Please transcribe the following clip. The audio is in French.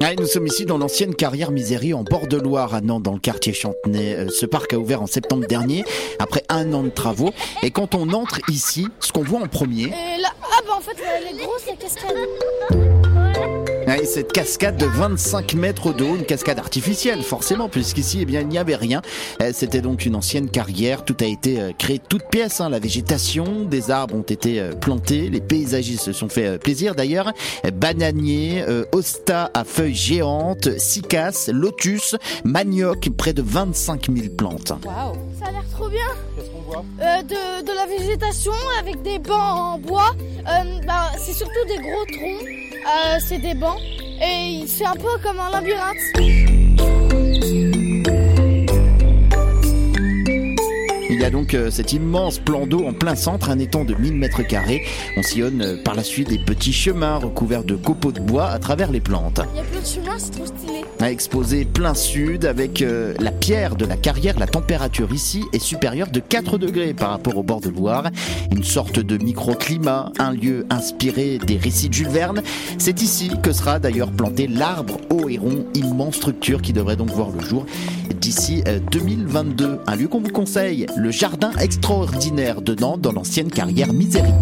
Ah, nous sommes ici dans l'ancienne carrière Misérie en bord de Loire à Nantes dans le quartier Chantenay. Euh, ce parc a ouvert en septembre dernier après un an de travaux. Et quand on entre ici, ce qu'on voit en premier... Là, ah bah en fait, elle est grosse la cascade cette cascade de 25 mètres d'eau, une cascade artificielle forcément, puisqu'ici eh bien il n'y avait rien. Euh, c'était donc une ancienne carrière. Tout a été euh, créé toute pièce. Hein. La végétation, des arbres ont été euh, plantés. Les paysagistes se sont fait plaisir d'ailleurs. Bananier, hosta à feuilles géantes, cycas, lotus, manioc, près de 25 000 plantes. Trop bien. Qu'est-ce qu'on voit? De, de, la végétation avec des bancs en bois. Bah, c'est surtout des gros troncs. c'est des bancs et c'est un peu comme un labyrinthe. Il y a donc euh, cet immense plan d'eau en plein centre, un étang de 1000 mètres carrés. On sillonne euh, par la suite des petits chemins recouverts de copeaux de bois à travers les plantes. Il y a plein de chemins, c'est trop stylé. À exposer plein sud avec euh, la pierre de la carrière, la température ici est supérieure de 4 degrés par rapport au bord de Loire. Une sorte de microclimat, un lieu inspiré des récits de Jules Verne. C'est ici que sera d'ailleurs planté l'arbre au héron, immense structure qui devrait donc voir le jour d'ici 2022. Un lieu qu'on vous conseille, le jardin extraordinaire de Nantes dans l'ancienne carrière Misérie.